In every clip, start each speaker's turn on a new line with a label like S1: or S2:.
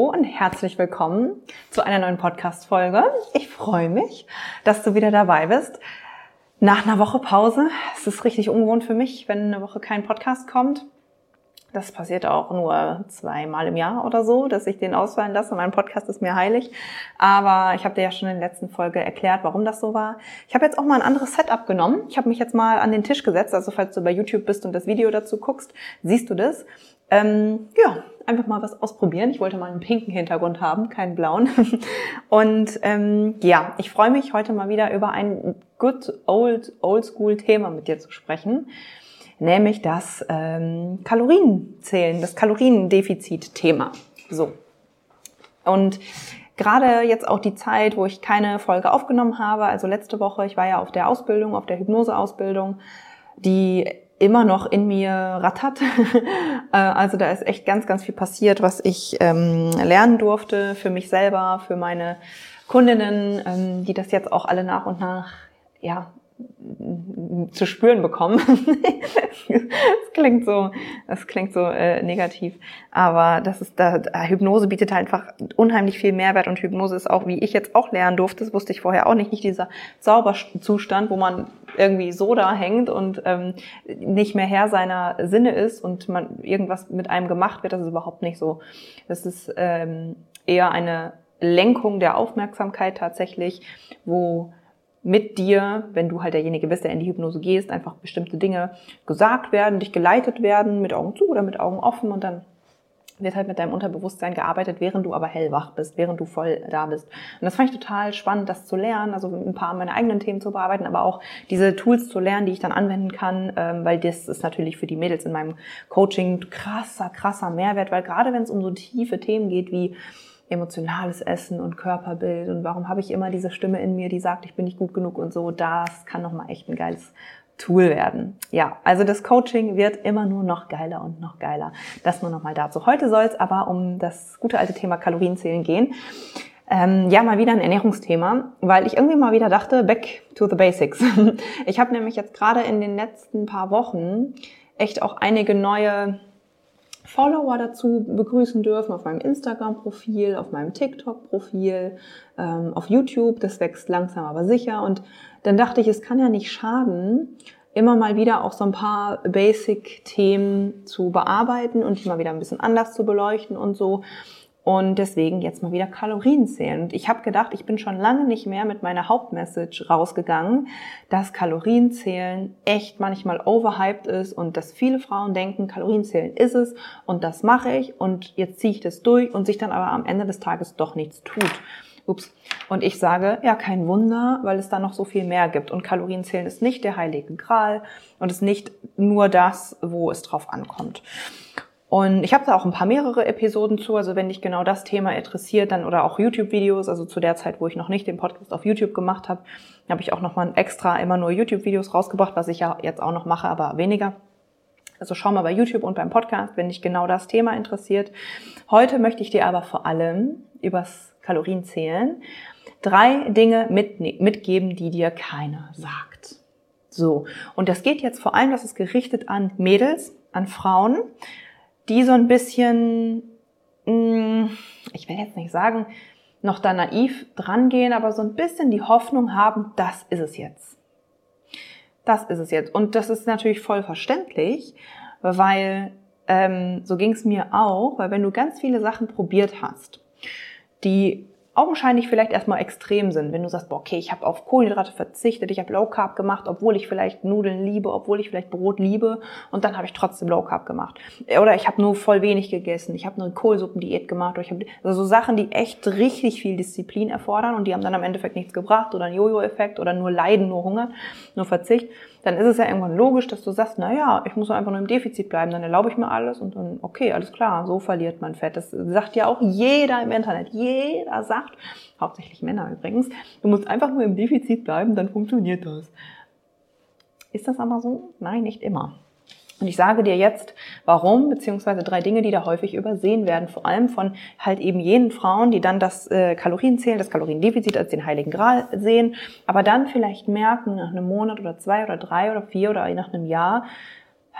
S1: und herzlich willkommen zu einer neuen Podcast-Folge. Ich freue mich, dass du wieder dabei bist. Nach einer Woche Pause. Es ist richtig ungewohnt für mich, wenn eine Woche kein Podcast kommt. Das passiert auch nur zweimal im Jahr oder so, dass ich den ausfallen lasse. Mein Podcast ist mir heilig. Aber ich habe dir ja schon in der letzten Folge erklärt, warum das so war. Ich habe jetzt auch mal ein anderes Setup genommen. Ich habe mich jetzt mal an den Tisch gesetzt. Also falls du bei YouTube bist und das Video dazu guckst, siehst du das. Ähm, ja, einfach mal was ausprobieren. Ich wollte mal einen pinken Hintergrund haben, keinen blauen. Und ähm, ja, ich freue mich heute mal wieder über ein good old oldschool Thema mit dir zu sprechen, nämlich das ähm, Kalorienzählen, das Kaloriendefizit-Thema. So. Und gerade jetzt auch die Zeit, wo ich keine Folge aufgenommen habe, also letzte Woche, ich war ja auf der Ausbildung, auf der Hypnoseausbildung, die immer noch in mir rattert. Äh, also da ist echt ganz, ganz viel passiert, was ich ähm, lernen durfte für mich selber, für meine Kundinnen, ähm, die das jetzt auch alle nach und nach ja, zu spüren bekommen. das klingt so, das klingt so äh, negativ, aber das ist da, Hypnose bietet halt einfach unheimlich viel Mehrwert und Hypnose ist auch, wie ich jetzt auch lernen durfte, das wusste ich vorher auch nicht, nicht dieser Zauberzustand, wo man irgendwie so da hängt und ähm, nicht mehr Herr seiner Sinne ist und man irgendwas mit einem gemacht wird, das ist überhaupt nicht so. Das ist ähm, eher eine Lenkung der Aufmerksamkeit tatsächlich, wo mit dir, wenn du halt derjenige bist, der in die Hypnose gehst, einfach bestimmte Dinge gesagt werden, dich geleitet werden, mit Augen zu oder mit Augen offen und dann wird halt mit deinem Unterbewusstsein gearbeitet, während du aber hellwach bist, während du voll da bist. Und das fand ich total spannend, das zu lernen, also ein paar meiner eigenen Themen zu bearbeiten, aber auch diese Tools zu lernen, die ich dann anwenden kann, ähm, weil das ist natürlich für die Mädels in meinem Coaching krasser, krasser Mehrwert, weil gerade wenn es um so tiefe Themen geht wie emotionales Essen und Körperbild und warum habe ich immer diese Stimme in mir, die sagt, ich bin nicht gut genug und so, das kann nochmal echt ein geiles Tool werden. Ja, also das Coaching wird immer nur noch geiler und noch geiler. Das nur nochmal dazu. Heute soll es aber um das gute alte Thema Kalorienzählen gehen. Ähm, ja, mal wieder ein Ernährungsthema, weil ich irgendwie mal wieder dachte, back to the basics. Ich habe nämlich jetzt gerade in den letzten paar Wochen echt auch einige neue Follower dazu begrüßen dürfen auf meinem Instagram-Profil, auf meinem TikTok-Profil, ähm, auf YouTube. Das wächst langsam aber sicher. Und dann dachte ich, es kann ja nicht schaden, immer mal wieder auch so ein paar Basic-Themen zu bearbeiten und die mal wieder ein bisschen anders zu beleuchten und so. Und deswegen jetzt mal wieder Kalorien zählen. Und ich habe gedacht, ich bin schon lange nicht mehr mit meiner Hauptmessage rausgegangen, dass Kalorienzählen echt manchmal overhyped ist und dass viele Frauen denken, Kalorienzählen ist es und das mache ich und jetzt ziehe ich das durch und sich dann aber am Ende des Tages doch nichts tut. Ups. Und ich sage, ja, kein Wunder, weil es da noch so viel mehr gibt. Und Kalorienzählen ist nicht der heilige Gral und ist nicht nur das, wo es drauf ankommt. Und ich habe da auch ein paar mehrere Episoden zu, also wenn dich genau das Thema interessiert, dann oder auch YouTube-Videos, also zu der Zeit, wo ich noch nicht den Podcast auf YouTube gemacht habe, habe ich auch nochmal extra immer nur YouTube-Videos rausgebracht, was ich ja jetzt auch noch mache, aber weniger. Also schau mal bei YouTube und beim Podcast, wenn dich genau das Thema interessiert. Heute möchte ich dir aber vor allem übers Kalorienzählen drei Dinge mit, mitgeben, die dir keiner sagt. So. Und das geht jetzt vor allem, das ist gerichtet an Mädels, an Frauen die so ein bisschen, mm, ich will jetzt nicht sagen, noch da naiv drangehen, aber so ein bisschen die Hoffnung haben, das ist es jetzt. Das ist es jetzt. Und das ist natürlich voll verständlich, weil ähm, so ging es mir auch, weil wenn du ganz viele Sachen probiert hast, die augenscheinlich vielleicht erstmal extrem sind, wenn du sagst, boah, okay, ich habe auf Kohlenhydrate verzichtet, ich habe Low Carb gemacht, obwohl ich vielleicht Nudeln liebe, obwohl ich vielleicht Brot liebe und dann habe ich trotzdem Low Carb gemacht. Oder ich habe nur voll wenig gegessen, ich habe nur Kohlsuppendiät gemacht oder ich habe also so Sachen, die echt richtig viel Disziplin erfordern und die haben dann am Endeffekt nichts gebracht oder einen Jojo-Effekt oder nur Leiden, nur Hunger, nur Verzicht dann ist es ja irgendwann logisch, dass du sagst, na ja, ich muss einfach nur im Defizit bleiben, dann erlaube ich mir alles und dann, okay, alles klar, so verliert man Fett. Das sagt ja auch jeder im Internet. Jeder sagt, hauptsächlich Männer übrigens, du musst einfach nur im Defizit bleiben, dann funktioniert das. Ist das aber so? Nein, nicht immer. Und ich sage dir jetzt, warum, beziehungsweise drei Dinge, die da häufig übersehen werden, vor allem von halt eben jenen Frauen, die dann das äh, Kalorienzählen, das Kaloriendefizit als den heiligen Gral sehen, aber dann vielleicht merken, nach einem Monat oder zwei oder drei oder vier oder nach einem Jahr,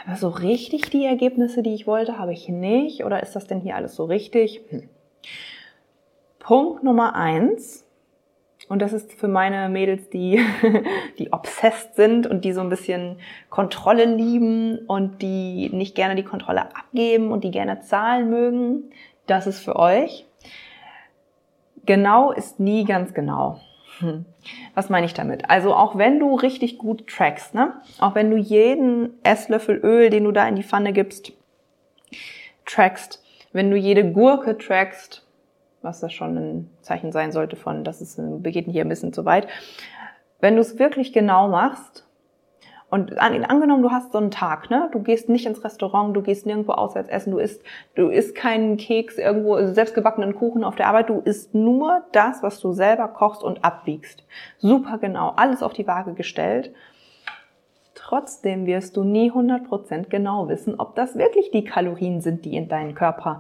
S1: aber so richtig die Ergebnisse, die ich wollte, habe ich nicht. Oder ist das denn hier alles so richtig? Hm. Punkt Nummer eins, und das ist für meine Mädels, die, die obsessed sind und die so ein bisschen Kontrolle lieben und die nicht gerne die Kontrolle abgeben und die gerne Zahlen mögen. Das ist für euch. Genau ist nie ganz genau. Hm. Was meine ich damit? Also auch wenn du richtig gut trackst, ne? auch wenn du jeden Esslöffel Öl, den du da in die Pfanne gibst, trackst, wenn du jede Gurke trackst, was das schon ein Zeichen sein sollte von, das ist, wir gehen hier ein bisschen zu weit. Wenn du es wirklich genau machst, und angenommen, du hast so einen Tag, ne? Du gehst nicht ins Restaurant, du gehst nirgendwo auswärts essen, du isst, du isst keinen Keks irgendwo, also selbstgebackenen Kuchen auf der Arbeit, du isst nur das, was du selber kochst und abwiegst. Super genau, alles auf die Waage gestellt. Trotzdem wirst du nie 100% genau wissen, ob das wirklich die Kalorien sind, die in deinen Körper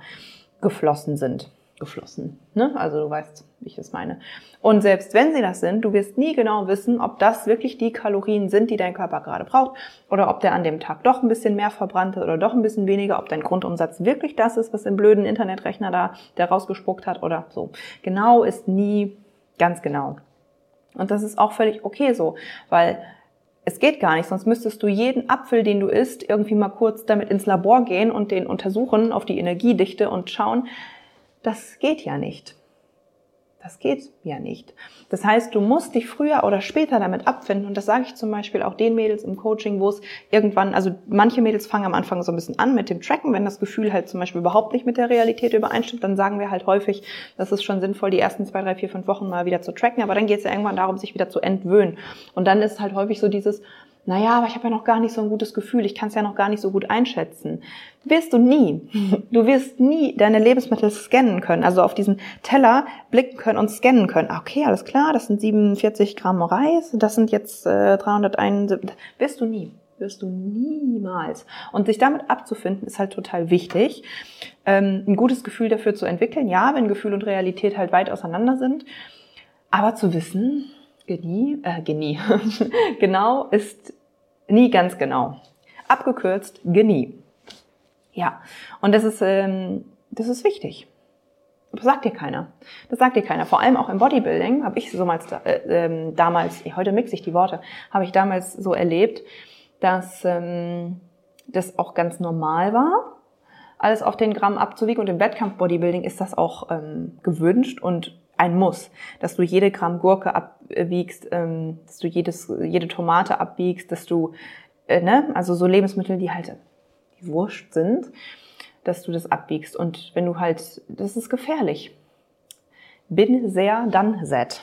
S1: geflossen sind geflossen. Ne? Also du weißt, wie ich das meine. Und selbst wenn sie das sind, du wirst nie genau wissen, ob das wirklich die Kalorien sind, die dein Körper gerade braucht, oder ob der an dem Tag doch ein bisschen mehr verbrannt hat oder doch ein bisschen weniger, ob dein Grundumsatz wirklich das ist, was im blöden Internetrechner da der rausgespuckt hat oder so. Genau ist nie ganz genau. Und das ist auch völlig okay so, weil es geht gar nicht, sonst müsstest du jeden Apfel, den du isst, irgendwie mal kurz damit ins Labor gehen und den untersuchen auf die Energiedichte und schauen, das geht ja nicht. Das geht ja nicht. Das heißt, du musst dich früher oder später damit abfinden. Und das sage ich zum Beispiel auch den Mädels im Coaching, wo es irgendwann, also manche Mädels fangen am Anfang so ein bisschen an mit dem Tracken. Wenn das Gefühl halt zum Beispiel überhaupt nicht mit der Realität übereinstimmt, dann sagen wir halt häufig, das ist schon sinnvoll, die ersten zwei, drei, vier, fünf Wochen mal wieder zu tracken. Aber dann geht es ja irgendwann darum, sich wieder zu entwöhnen. Und dann ist halt häufig so dieses, naja, aber ich habe ja noch gar nicht so ein gutes Gefühl, ich kann es ja noch gar nicht so gut einschätzen. Wirst du nie. Du wirst nie deine Lebensmittel scannen können, also auf diesen Teller blicken können und scannen können. Ah, okay, alles klar, das sind 47 Gramm Reis, das sind jetzt äh, 371. Wirst du nie. Wirst du niemals. Und sich damit abzufinden, ist halt total wichtig. Ähm, ein gutes Gefühl dafür zu entwickeln, ja, wenn Gefühl und Realität halt weit auseinander sind. Aber zu wissen, Genie, äh, Genie, genau ist nie ganz genau. Abgekürzt Genie. Ja, und das ist, ähm, das ist wichtig. Das sagt dir keiner. Das sagt dir keiner. Vor allem auch im Bodybuilding habe ich so mal, äh, äh, damals, heute mixe ich die Worte, habe ich damals so erlebt, dass ähm, das auch ganz normal war, alles auf den Gramm abzuwiegen. Und im Wettkampf-Bodybuilding ist das auch ähm, gewünscht und ein Muss, dass du jede Gramm Gurke abwiegst, ähm, dass du jedes, jede Tomate abwiegst, dass du, äh, ne, also so Lebensmittel, die halt die wurscht sind, dass du das abwiegst. Und wenn du halt, das ist gefährlich. Bin sehr, dann set.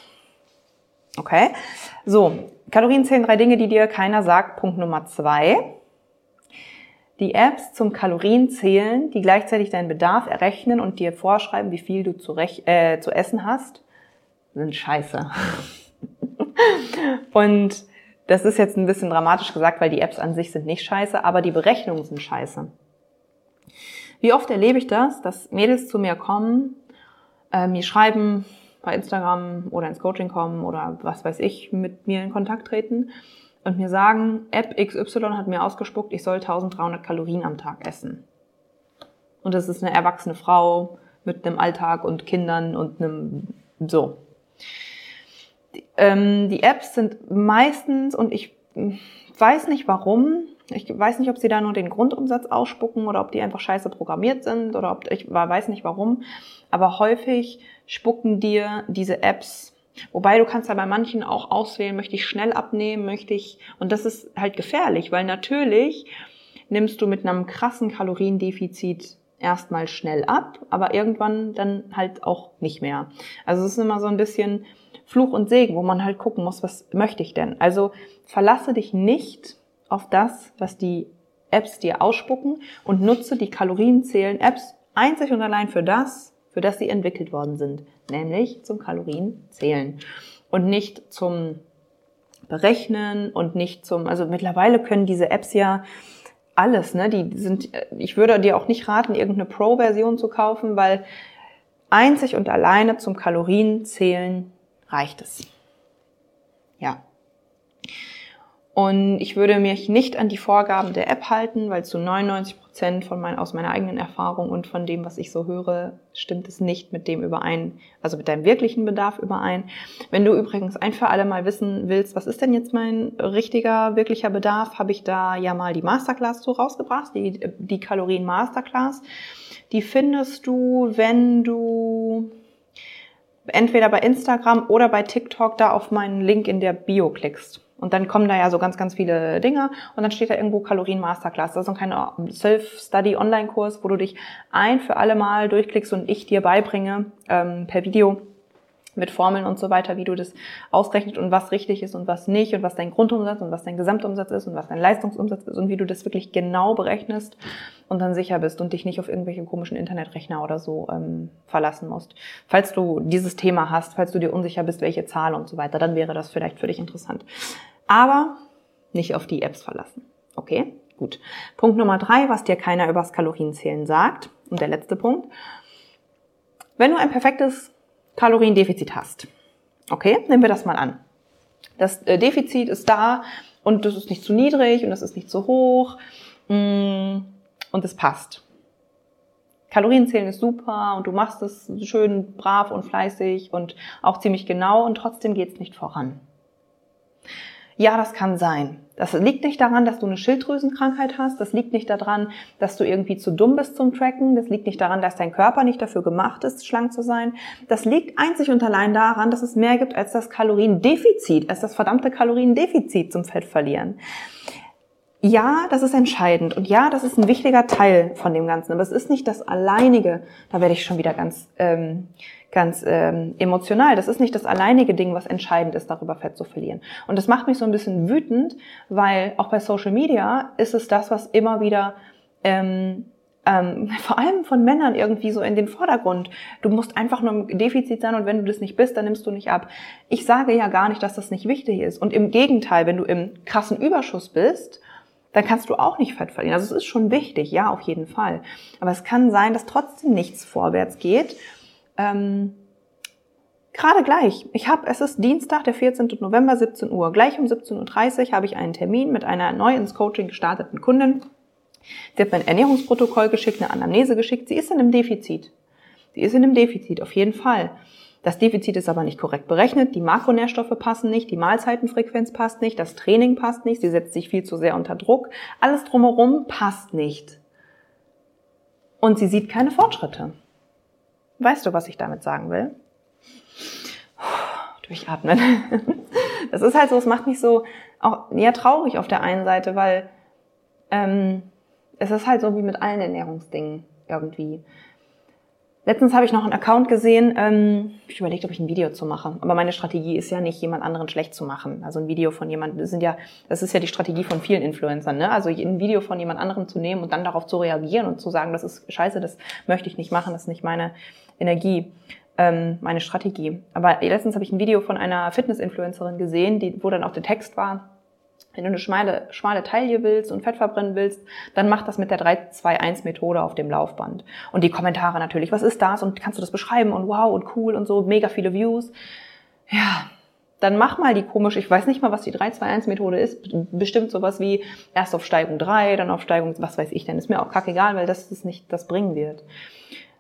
S1: Okay? So, Kalorien zählen drei Dinge, die dir keiner sagt. Punkt Nummer zwei die Apps zum Kalorienzählen, die gleichzeitig deinen Bedarf errechnen und dir vorschreiben, wie viel du zu, äh, zu essen hast, sind scheiße. und das ist jetzt ein bisschen dramatisch gesagt, weil die Apps an sich sind nicht scheiße, aber die Berechnungen sind scheiße. Wie oft erlebe ich das, dass Mädels zu mir kommen, äh, mir schreiben bei Instagram oder ins Coaching kommen oder was weiß ich, mit mir in Kontakt treten und mir sagen, App XY hat mir ausgespuckt, ich soll 1300 Kalorien am Tag essen. Und das ist eine erwachsene Frau mit einem Alltag und Kindern und einem so. Die, ähm, die Apps sind meistens, und ich weiß nicht warum, Ich weiß nicht, ob sie da nur den Grundumsatz ausspucken oder ob die einfach scheiße programmiert sind oder ob ich weiß nicht warum. Aber häufig spucken dir diese Apps Wobei du kannst ja bei manchen auch auswählen, möchte ich schnell abnehmen, möchte ich, und das ist halt gefährlich, weil natürlich nimmst du mit einem krassen Kaloriendefizit erstmal schnell ab, aber irgendwann dann halt auch nicht mehr. Also es ist immer so ein bisschen Fluch und Segen, wo man halt gucken muss, was möchte ich denn? Also verlasse dich nicht auf das, was die Apps dir ausspucken und nutze die Kalorienzählen-Apps einzig und allein für das, für das sie entwickelt worden sind, nämlich zum Kalorienzählen und nicht zum Berechnen und nicht zum, also mittlerweile können diese Apps ja alles, ne? Die sind, ich würde dir auch nicht raten, irgendeine Pro-Version zu kaufen, weil einzig und alleine zum Kalorienzählen reicht es. Ja. Und ich würde mich nicht an die Vorgaben der App halten, weil zu 99 Prozent von mein, aus meiner eigenen Erfahrung und von dem, was ich so höre, stimmt es nicht mit dem überein, also mit deinem wirklichen Bedarf überein. Wenn du übrigens ein für alle mal wissen willst, was ist denn jetzt mein richtiger, wirklicher Bedarf, habe ich da ja mal die Masterclass zu rausgebracht, die, die Kalorien Masterclass. Die findest du, wenn du entweder bei Instagram oder bei TikTok da auf meinen Link in der Bio klickst. Und dann kommen da ja so ganz, ganz viele Dinge und dann steht da irgendwo Kalorien Masterclass. Das ist so ein kleiner Self-Study Online-Kurs, wo du dich ein für alle Mal durchklickst und ich dir beibringe ähm, per Video, mit Formeln und so weiter, wie du das ausrechnet und was richtig ist und was nicht und was dein Grundumsatz und was dein Gesamtumsatz ist und was dein Leistungsumsatz ist und wie du das wirklich genau berechnest und dann sicher bist und dich nicht auf irgendwelche komischen Internetrechner oder so ähm, verlassen musst. Falls du dieses Thema hast, falls du dir unsicher bist, welche Zahl und so weiter, dann wäre das vielleicht für dich interessant. Aber nicht auf die Apps verlassen. Okay? Gut. Punkt Nummer drei, was dir keiner übers Kalorienzählen sagt. Und der letzte Punkt. Wenn du ein perfektes Kaloriendefizit hast. Okay, nehmen wir das mal an. Das äh, Defizit ist da und das ist nicht zu niedrig und das ist nicht zu hoch mm, und es passt. Kalorienzählen ist super und du machst es schön brav und fleißig und auch ziemlich genau und trotzdem geht es nicht voran. Ja, das kann sein. Das liegt nicht daran, dass du eine Schilddrüsenkrankheit hast. Das liegt nicht daran, dass du irgendwie zu dumm bist zum Tracken. Das liegt nicht daran, dass dein Körper nicht dafür gemacht ist, schlank zu sein. Das liegt einzig und allein daran, dass es mehr gibt als das Kaloriendefizit, als das verdammte Kaloriendefizit zum Fett verlieren. Ja, das ist entscheidend und ja, das ist ein wichtiger Teil von dem Ganzen, aber es ist nicht das alleinige. Da werde ich schon wieder ganz ähm, ganz ähm, emotional. Das ist nicht das alleinige Ding, was entscheidend ist, darüber Fett zu verlieren. Und das macht mich so ein bisschen wütend, weil auch bei Social Media ist es das, was immer wieder ähm, ähm, vor allem von Männern irgendwie so in den Vordergrund. Du musst einfach nur im Defizit sein und wenn du das nicht bist, dann nimmst du nicht ab. Ich sage ja gar nicht, dass das nicht wichtig ist. Und im Gegenteil, wenn du im krassen Überschuss bist, dann kannst du auch nicht Fett verlieren. Also es ist schon wichtig, ja, auf jeden Fall. Aber es kann sein, dass trotzdem nichts vorwärts geht ähm, gerade gleich. Ich habe, es ist Dienstag, der 14. November, 17 Uhr. Gleich um 17.30 Uhr habe ich einen Termin mit einer neu ins Coaching gestarteten Kundin. Sie hat mir ein Ernährungsprotokoll geschickt, eine Anamnese geschickt. Sie ist in einem Defizit. Sie ist in einem Defizit, auf jeden Fall. Das Defizit ist aber nicht korrekt berechnet, die Makronährstoffe passen nicht, die Mahlzeitenfrequenz passt nicht, das Training passt nicht, sie setzt sich viel zu sehr unter Druck, alles drumherum passt nicht. Und sie sieht keine Fortschritte. Weißt du, was ich damit sagen will? Durchatmen. Das ist halt so, es macht mich so auch eher traurig auf der einen Seite, weil ähm, es ist halt so wie mit allen Ernährungsdingen irgendwie. Letztens habe ich noch einen Account gesehen, ähm, ich überlegt, ob ich ein Video zu mache. Aber meine Strategie ist ja nicht, jemand anderen schlecht zu machen. Also ein Video von jemandem, das sind ja, das ist ja die Strategie von vielen Influencern, ne? Also ein Video von jemand anderem zu nehmen und dann darauf zu reagieren und zu sagen, das ist scheiße, das möchte ich nicht machen, das ist nicht meine Energie, ähm, meine Strategie. Aber letztens habe ich ein Video von einer Fitness-Influencerin gesehen, die, wo dann auch der Text war, wenn du eine schmale, schmale Taille willst und Fett verbrennen willst, dann mach das mit der 3-2-1-Methode auf dem Laufband. Und die Kommentare natürlich, was ist das und kannst du das beschreiben und wow und cool und so, mega viele Views. Ja, dann mach mal die komisch, ich weiß nicht mal, was die 3-2-1-Methode ist, bestimmt sowas wie erst auf Steigung 3, dann auf Steigung, was weiß ich denn, ist mir auch kackegal, weil das ist nicht, das bringen wird.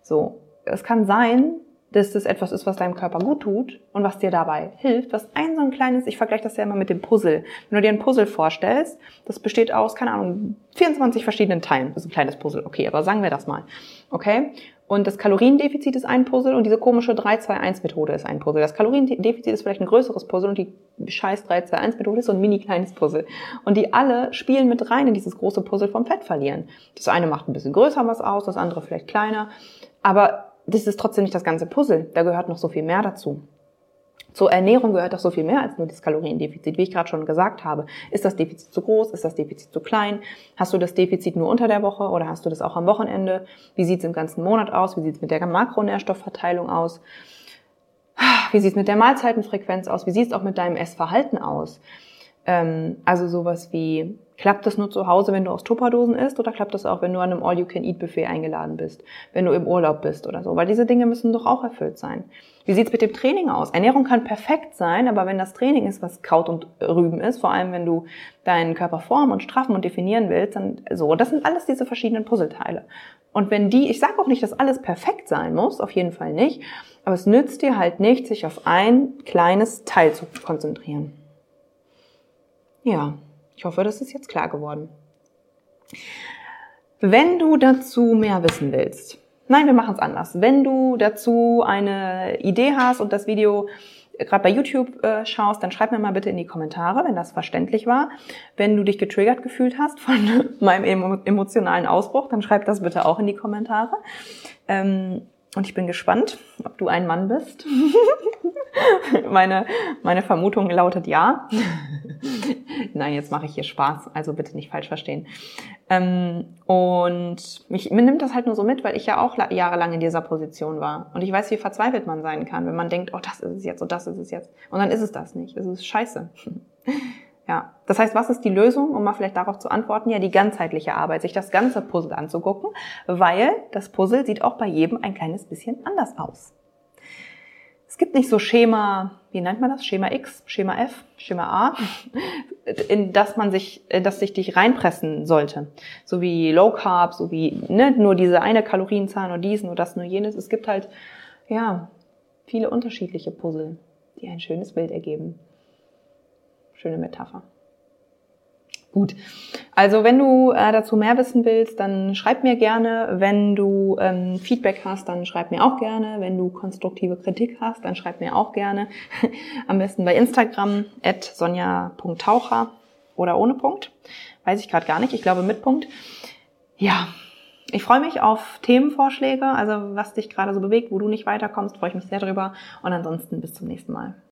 S1: So, es kann sein, dass das etwas ist, was deinem Körper gut tut und was dir dabei hilft, was ein so ein kleines, ich vergleiche das ja immer mit dem Puzzle. Wenn du dir ein Puzzle vorstellst, das besteht aus, keine Ahnung, 24 verschiedenen Teilen. Das ist ein kleines Puzzle, okay, aber sagen wir das mal. Okay? Und das Kaloriendefizit ist ein Puzzle und diese komische 3-2-1-Methode ist ein Puzzle. Das Kaloriendefizit ist vielleicht ein größeres Puzzle und die scheiß 3-2-1-Methode ist so ein mini kleines Puzzle. Und die alle spielen mit rein in dieses große Puzzle vom Fett verlieren. Das eine macht ein bisschen größer was aus, das andere vielleicht kleiner. Aber das ist trotzdem nicht das ganze Puzzle. Da gehört noch so viel mehr dazu. Zur Ernährung gehört doch so viel mehr als nur das Kaloriendefizit. Wie ich gerade schon gesagt habe, ist das Defizit zu groß? Ist das Defizit zu klein? Hast du das Defizit nur unter der Woche oder hast du das auch am Wochenende? Wie sieht es im ganzen Monat aus? Wie sieht es mit der Makronährstoffverteilung aus? Wie sieht es mit der Mahlzeitenfrequenz aus? Wie sieht es auch mit deinem Essverhalten aus? Ähm, also sowas wie, klappt das nur zu Hause, wenn du aus Tupperdosen isst oder klappt das auch, wenn du an einem All-You-Can-Eat-Buffet eingeladen bist, wenn du im Urlaub bist oder so? Weil diese Dinge müssen doch auch erfüllt sein. Wie sieht's mit dem Training aus? Ernährung kann perfekt sein, aber wenn das Training ist, was Kraut und Rüben ist, vor allem wenn du deinen Körper formen und straffen und definieren willst, dann so, das sind alles diese verschiedenen Puzzleteile. Und wenn die, ich sage auch nicht, dass alles perfekt sein muss, auf jeden Fall nicht, aber es nützt dir halt nicht, sich auf ein kleines Teil zu konzentrieren. Ja, ich hoffe, das ist jetzt klar geworden. Wenn du dazu mehr wissen willst, nein, wir machen es anders. Wenn du dazu eine Idee hast und das Video gerade bei YouTube äh, schaust, dann schreib mir mal bitte in die Kommentare, wenn das verständlich war. Wenn du dich getriggert gefühlt hast von meinem emotionalen Ausbruch, dann schreib das bitte auch in die Kommentare. Ähm, und ich bin gespannt, ob du ein Mann bist. meine, meine Vermutung lautet ja. Nein, jetzt mache ich hier Spaß, also bitte nicht falsch verstehen. Ähm, und mich, mir nimmt das halt nur so mit, weil ich ja auch jahrelang in dieser Position war. Und ich weiß, wie verzweifelt man sein kann, wenn man denkt, oh, das ist es jetzt und das ist es jetzt. Und dann ist es das nicht. Es ist scheiße. Ja, das heißt, was ist die Lösung, um mal vielleicht darauf zu antworten? Ja, die ganzheitliche Arbeit, sich das ganze Puzzle anzugucken, weil das Puzzle sieht auch bei jedem ein kleines bisschen anders aus. Es gibt nicht so Schema, wie nennt man das? Schema X, Schema F, Schema A, in das man sich, das sich dich reinpressen sollte. So wie Low Carb, so wie ne, nur diese eine Kalorienzahl, nur dies, nur das, nur jenes. Es gibt halt, ja, viele unterschiedliche Puzzle, die ein schönes Bild ergeben. Schöne Metapher. Gut. Also wenn du äh, dazu mehr wissen willst, dann schreib mir gerne. Wenn du ähm, Feedback hast, dann schreib mir auch gerne. Wenn du konstruktive Kritik hast, dann schreib mir auch gerne. Am besten bei Instagram at sonja.taucher oder ohne Punkt. Weiß ich gerade gar nicht. Ich glaube mit Punkt. Ja, ich freue mich auf Themenvorschläge, also was dich gerade so bewegt, wo du nicht weiterkommst, freue ich mich sehr drüber. Und ansonsten bis zum nächsten Mal.